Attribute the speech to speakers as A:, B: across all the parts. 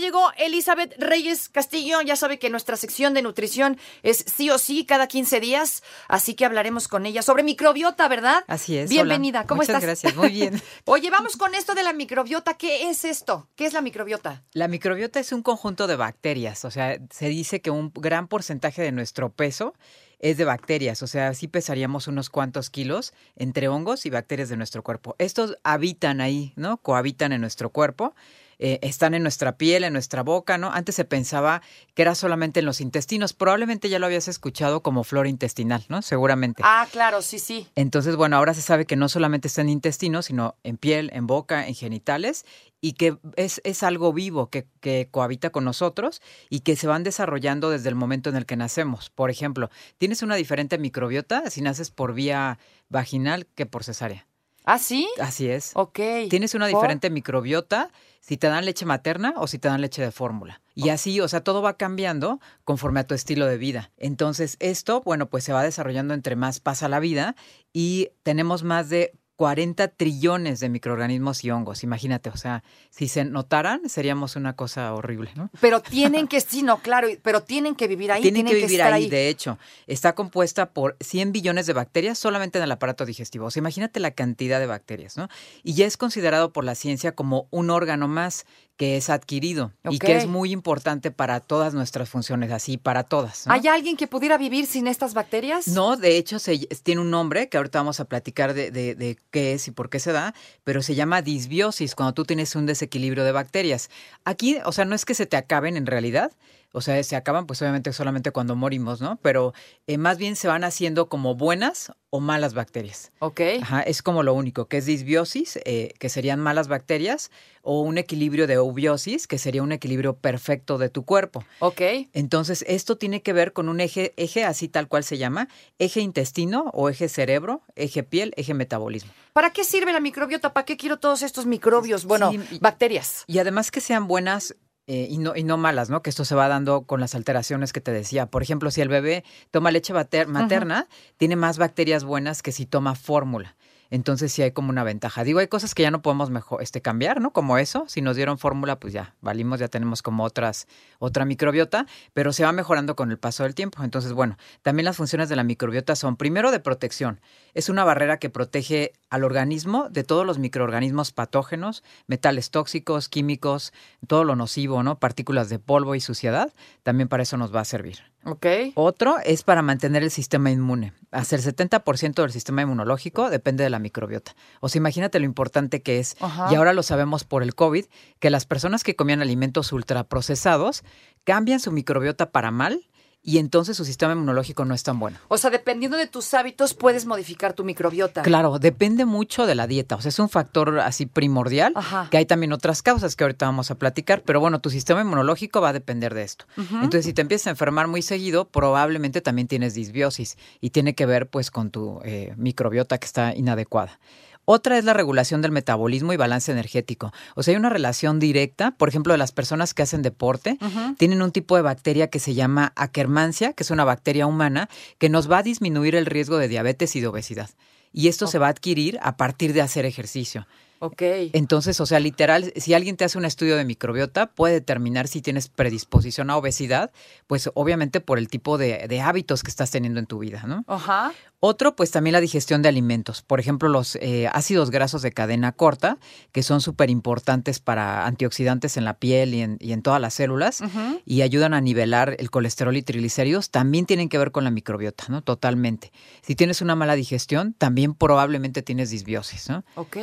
A: Llegó Elizabeth Reyes Castillo. Ya sabe que nuestra sección de nutrición es sí o sí cada 15 días, así que hablaremos con ella sobre microbiota, ¿verdad?
B: Así es.
A: Bienvenida,
B: hola.
A: ¿cómo
B: Muchas
A: estás?
B: gracias, muy bien.
A: Oye, vamos con esto de la microbiota. ¿Qué es esto? ¿Qué es la microbiota?
B: La microbiota es un conjunto de bacterias, o sea, se dice que un gran porcentaje de nuestro peso es de bacterias, o sea, sí pesaríamos unos cuantos kilos entre hongos y bacterias de nuestro cuerpo. Estos habitan ahí, ¿no? Cohabitan en nuestro cuerpo. Eh, están en nuestra piel, en nuestra boca, ¿no? Antes se pensaba que era solamente en los intestinos. Probablemente ya lo habías escuchado como flora intestinal, ¿no? Seguramente.
A: Ah, claro, sí, sí.
B: Entonces, bueno, ahora se sabe que no solamente está en intestinos, sino en piel, en boca, en genitales, y que es, es algo vivo que, que cohabita con nosotros y que se van desarrollando desde el momento en el que nacemos. Por ejemplo, tienes una diferente microbiota si naces por vía vaginal que por cesárea.
A: ¿Ah, sí?
B: Así es.
A: Ok.
B: Tienes una
A: ¿Por?
B: diferente microbiota si te dan leche materna o si te dan leche de fórmula. Y así, o sea, todo va cambiando conforme a tu estilo de vida. Entonces, esto, bueno, pues se va desarrollando entre más pasa la vida y tenemos más de 40 trillones de microorganismos y hongos. Imagínate, o sea, si se notaran, seríamos una cosa horrible, ¿no?
A: Pero tienen que, sí, no, claro, pero tienen que vivir ahí.
B: Tienen que vivir
A: estar
B: ahí, de hecho. Está compuesta por 100 billones de bacterias solamente en el aparato digestivo. O sea, imagínate la cantidad de bacterias, ¿no? Y ya es considerado por la ciencia como un órgano más que es adquirido y que es muy importante para todas nuestras funciones, así para todas. ¿no?
A: ¿Hay alguien que pudiera vivir sin estas bacterias?
B: No, de hecho se, tiene un nombre que ahorita vamos a platicar de, de- de qué es y por qué se da, pero se llama disbiosis, cuando tú tienes un desequilibrio de bacterias. Aquí, o sea, no es que se te acaben en realidad, o sea, se acaban pues obviamente solamente cuando morimos, ¿no? Pero eh, más bien se van haciendo como buenas o malas bacterias.
A: Ok.
B: Ajá, es como lo único, que es disbiosis, eh, que serían malas bacterias, o un equilibrio de eubiosis, que sería un equilibrio perfecto de tu cuerpo.
A: Ok.
B: Entonces, esto tiene que ver con un eje, eje así tal cual se llama, eje intestino o eje cerebro, eje piel, eje metabolismo.
A: ¿Para qué sirve la microbiota? ¿Para qué quiero todos estos microbios? Bueno,
B: Sí, y-
A: bacterias.
B: Y además que sean buenas eh, y, no, y no malas, ¿no? Que esto se va dando con las alteraciones que te decía. Por ejemplo, si el bebé toma leche mater- materna, tiene más bacterias buenas que si toma fórmula. Entonces sí hay como una ventaja. Digo, hay cosas que ya no podemos mejor, este, cambiar, ¿no? Como eso. Si nos dieron fórmula, pues ya valimos, ya tenemos como otras, otra microbiota, pero se va mejorando con el paso del tiempo. Entonces, bueno, también las funciones de la microbiota son, primero, de protección. Es una barrera que protege al organismo de todos los microorganismos patógenos, metales tóxicos, químicos, todo lo nocivo, ¿no? Partículas de polvo y suciedad. También para eso nos va a servir. Otro es para mantener el sistema inmune. Hasta el 70% del sistema inmunológico depende de la microbiota. O sea, imagínate lo importante que es,
A: Ajá.
B: y ahora lo sabemos por el COVID, que las personas que comían alimentos ultraprocesados cambian su microbiota para mal y entonces su sistema inmunológico no es tan bueno.
A: O sea, dependiendo de tus hábitos, puedes modificar tu microbiota.
B: Claro, depende mucho de la dieta, o sea, es un factor así primordial,
A: Ajá.
B: que hay también otras causas que ahorita vamos a platicar, pero bueno, tu sistema inmunológico va a depender de esto. Entonces, si te empiezas a enfermar muy seguido, probablemente también tienes disbiosis y tiene que ver pues con tu eh, microbiota que está inadecuada. Otra es la regulación del metabolismo y balance energético. O sea, hay una relación directa, por ejemplo, de las personas que hacen deporte, tienen un tipo de bacteria que se llama Akkermansia, que es una bacteria humana, que nos va a disminuir el riesgo de diabetes y de obesidad. Y esto se va a adquirir a partir de hacer ejercicio.
A: Ok.
B: Entonces, o sea, literal, si alguien te hace un estudio de microbiota, puede determinar si tienes predisposición a obesidad, pues obviamente por el tipo de, de hábitos que estás teniendo en tu vida, ¿no?
A: Ajá.
B: Otro, pues también la digestión de alimentos. Por ejemplo, los eh, ácidos grasos de cadena corta, que son súper importantes para antioxidantes en la piel y en, y en todas las células,
A: Ujú.
B: y ayudan a nivelar el colesterol y triglicéridos, también tienen que ver con la microbiota, ¿no? Totalmente. Si tienes una mala digestión, también probablemente tienes disbiosis, ¿no?
A: Ok.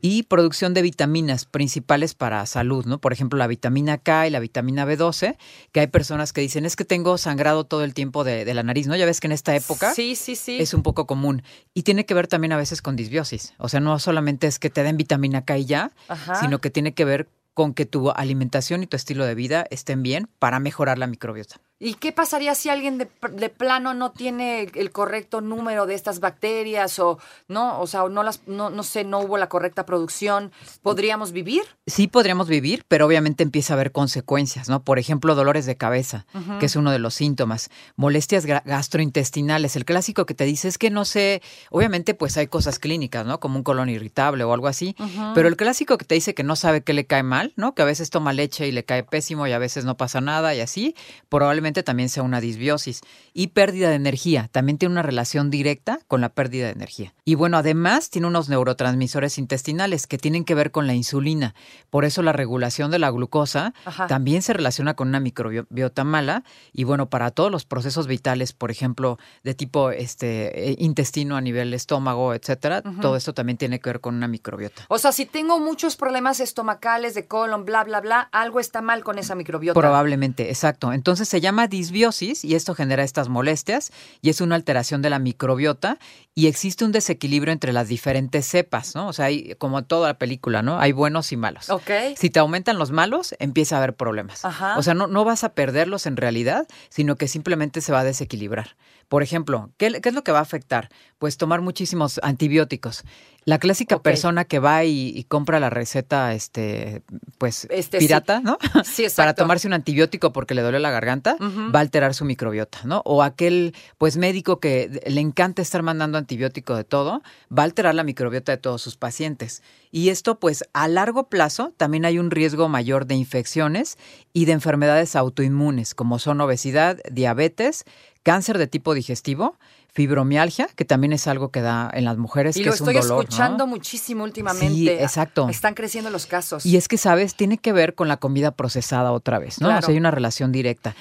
B: Y producción de vitaminas principales para salud, ¿no? Por ejemplo, la vitamina K y la vitamina B12, que hay personas que dicen, es que tengo sangrado todo el tiempo de, de la nariz, ¿no? Ya ves que en esta época
A: Sí, sí, sí.
B: es un poco común y tiene que ver también a veces con disbiosis. O sea, no solamente es que te den vitamina K y ya,
A: Ajá.
B: sino que tiene que ver con que tu alimentación y tu estilo de vida estén bien para mejorar la microbiota.
A: ¿Y qué pasaría si alguien de, de plano no tiene el correcto número de estas bacterias o no, o sea, no las, no, no sé, no hubo la correcta producción? ¿Podríamos vivir?
B: Sí podríamos vivir, pero obviamente empieza a haber consecuencias, ¿no? Por ejemplo, dolores de cabeza, que es uno de los síntomas, molestias gastrointestinales. El clásico que te dice es que no sé, obviamente pues hay cosas clínicas, ¿no? Como un colon irritable o algo así, pero el clásico que te dice que no sabe qué le cae mal, ¿no? Que a veces toma leche y le cae pésimo y a veces no pasa nada y así, probablemente también sea una disbiosis. Y pérdida de energía, también tiene una relación directa con la pérdida de energía. Y bueno, además tiene unos neurotransmisores intestinales que tienen que ver con la insulina. Por eso la regulación de la glucosa
A: Ajá.
B: también se relaciona con una microbiota mala. Y bueno, para todos los procesos vitales, por ejemplo, de tipo este eh, intestino a nivel estómago, etcétera, todo esto también tiene que ver con una microbiota.
A: O sea, si tengo muchos problemas estomacales, de colon, bla, bla, bla, algo está mal con esa microbiota.
B: Probablemente, exacto. Entonces se llama disbiosis y esto genera estas molestias y es una alteración de la microbiota y existe un desequilibrio entre las diferentes cepas, ¿no? O sea, hay como toda la película, ¿no? Hay buenos y malos.
A: Ok.
B: Si te aumentan los malos, empieza a haber problemas.
A: Ajá.
B: O sea, no, no vas a perderlos en realidad, sino que simplemente se va a desequilibrar. Por ejemplo, ¿qué, qué es lo que va a afectar? Pues tomar muchísimos antibióticos. La clásica persona que va y, y compra la receta, este, pues,
A: Este, sí.
B: pirata, ¿no?
A: Sí, exacto.
B: Para tomarse un antibiótico porque le duele la garganta, va a alterar su microbiota, ¿no? O aquel, pues, médico que le encanta estar mandando antibiótico de todo, va a alterar la microbiota de todos sus pacientes. Y esto, pues, a largo plazo también hay un riesgo mayor de infecciones y de enfermedades autoinmunes, como son obesidad, diabetes, cáncer de tipo digestivo, fibromialgia, que también es algo que da en las mujeres,
A: y
B: que
A: lo
B: es un
A: estoy
B: dolor, ¿no?
A: escuchando muchísimo últimamente.
B: Sí, exacto.
A: Están creciendo los casos.
B: Y es que, ¿sabes? Tiene que ver con la comida procesada otra vez, ¿no?
A: Claro.
B: O sea, hay una relación directa.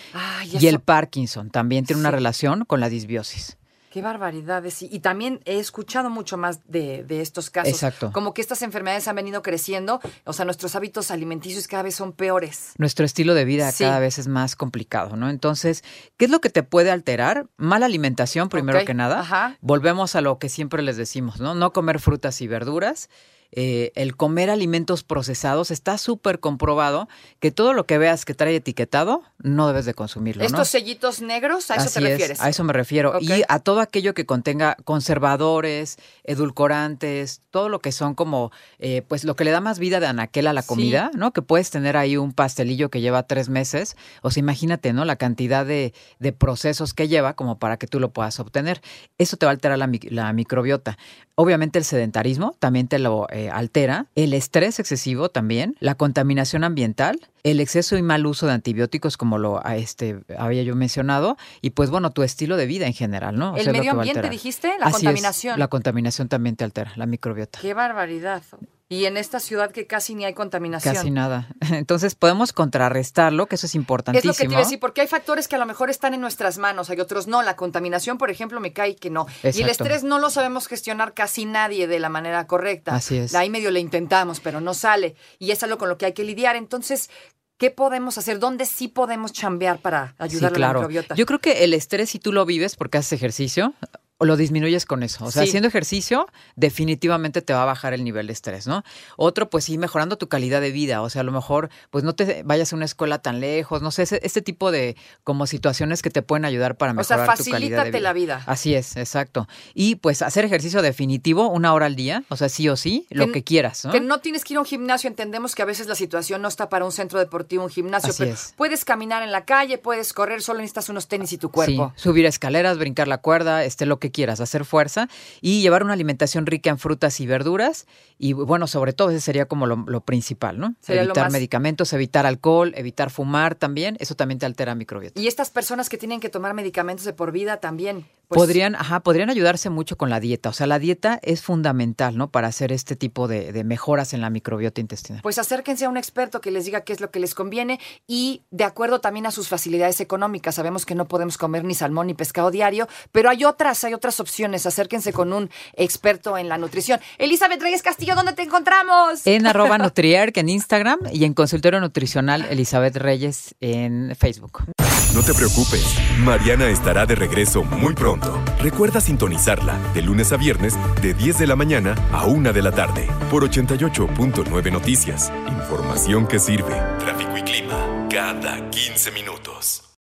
B: Y el Parkinson también tiene una relación con la disbiosis.
A: Qué barbaridades. Y, y también he escuchado mucho más de, de estos casos.
B: Exacto.
A: Como que estas enfermedades han venido creciendo. O sea, nuestros hábitos alimenticios cada vez son peores.
B: Nuestro estilo de vida
A: Sí.
B: cada vez es más complicado, ¿no? Entonces, ¿qué es lo que te puede alterar? Mala alimentación, primero que nada.
A: ajá.
B: Volvemos a lo que siempre les decimos, ¿no? No comer frutas y verduras. Eh, el comer alimentos procesados está súper comprobado que todo lo que veas que trae etiquetado no debes de consumirlo, ¿no?
A: Estos sellitos negros, ¿a eso
B: Así
A: te
B: es,
A: refieres?
B: a eso me refiero. Y a todo aquello que contenga conservadores, edulcorantes, todo lo que son como, eh, pues lo que le da más vida de anaquel a la
A: Sí.
B: comida, ¿no? Que puedes tener ahí un pastelillo que lleva tres meses. O sea, imagínate, ¿no? La cantidad de, de procesos que lleva como para que tú lo puedas obtener. Eso te va a alterar la, la microbiota. Obviamente el sedentarismo también te lo eh, altera. El estrés excesivo también. La contaminación ambiental. El exceso y mal uso de antibióticos, como lo a este, había yo mencionado. Y pues bueno, tu estilo de vida en general, ¿no? O
A: El
B: sea,
A: medio ambiente, dijiste, la
B: Así es,
A: contaminación.
B: la contaminación también te altera, la microbiota.
A: Qué barbaridad. Y en esta ciudad que casi ni hay contaminación.
B: Casi nada. Entonces podemos contrarrestarlo, que eso es
A: Es
B: importantísimo.
A: lo que te iba a decir, porque hay factores que a lo mejor están en nuestras manos, hay otros no. La contaminación, por ejemplo, me cae que no. Y el
B: Exacto.
A: estrés no lo sabemos gestionar casi nadie de la manera correcta.
B: Así es.
A: Ahí medio le intentamos, pero no sale. Y es algo con lo que hay que lidiar. Entonces, ¿qué podemos hacer? ¿Dónde sí podemos chambear para ayudar
B: sí,
A: a la
B: claro.
A: microbiota?
B: Yo creo que el estrés, si tú lo vives porque haces ejercicio, o lo disminuyes con eso. O sea,
A: Sí.
B: haciendo ejercicio, definitivamente te va a bajar el nivel de estrés, ¿no? Otro, pues sí, mejorando tu calidad de vida. O sea, a lo mejor, pues no te vayas a una escuela tan lejos, no sé, ese- este tipo de como situaciones que te pueden ayudar para
A: o sea,
B: mejorar tu calidad de
A: facilítate
B: vida.
A: la vida.
B: Así es, exacto. Y pues hacer ejercicio definitivo, una hora al día, o sea, sí o sí, lo
A: Que-
B: que quieras, ¿no?
A: Que no tienes que ir a un gimnasio, entendemos que a veces la situación no está para un centro deportivo, un gimnasio,
B: Así
A: pero
B: es.
A: puedes caminar en la calle, puedes correr, solo necesitas unos tenis y tu cuerpo.
B: Sí, subir escaleras, brincar la cuerda, este, lo que quieras, hacer fuerza y llevar una alimentación rica en frutas y verduras. Y bueno, sobre todo ese sería como lo, lo principal, ¿no?
A: Sería
B: evitar
A: más-
B: medicamentos, evitar alcohol, evitar fumar también. Eso también te altera microbiota.
A: Y estas personas que tienen que tomar medicamentos de por vida también. Pues,
B: podrían, ajá, podrían ayudarse mucho con la dieta. O sea, la dieta es fundamental, ¿no? Para hacer este tipo de, de mejoras en la microbiota intestinal.
A: Pues acérquense a un experto que les diga qué es lo que les conviene y de acuerdo también a sus facilidades económicas. Sabemos que no podemos comer ni salmón ni pescado diario, pero hay otras, hay otras opciones. Acérquense con un experto en la nutrición. Elizabeth Reyes Castillo, ¿dónde te encontramos?
B: En arroba Nutriarc en Instagram y en consultorio nutricional Elizabeth Reyes en Facebook.
C: No te preocupes, Mariana estará de regreso muy pronto. Recuerda sintonizarla de lunes a viernes de 10 de la mañana a 1 de la tarde por 88.9 Noticias. Información que sirve. Tráfico y clima cada 15 minutos.